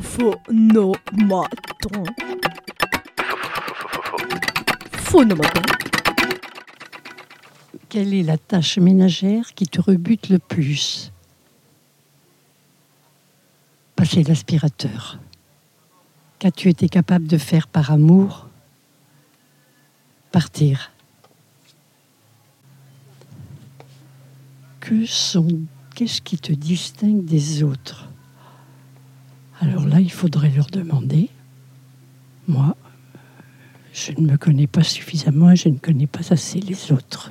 Phonomaton. Phonomaton. Quelle est la tâche ménagère qui te rebute le plus? Passer l'aspirateur. Qu'as-tu été capable de faire par amour? Partir. Que sont qu'est-ce qui te distingue des autres? Alors là, il faudrait leur demander. Moi, je ne me connais pas suffisamment et je ne connais pas assez les autres.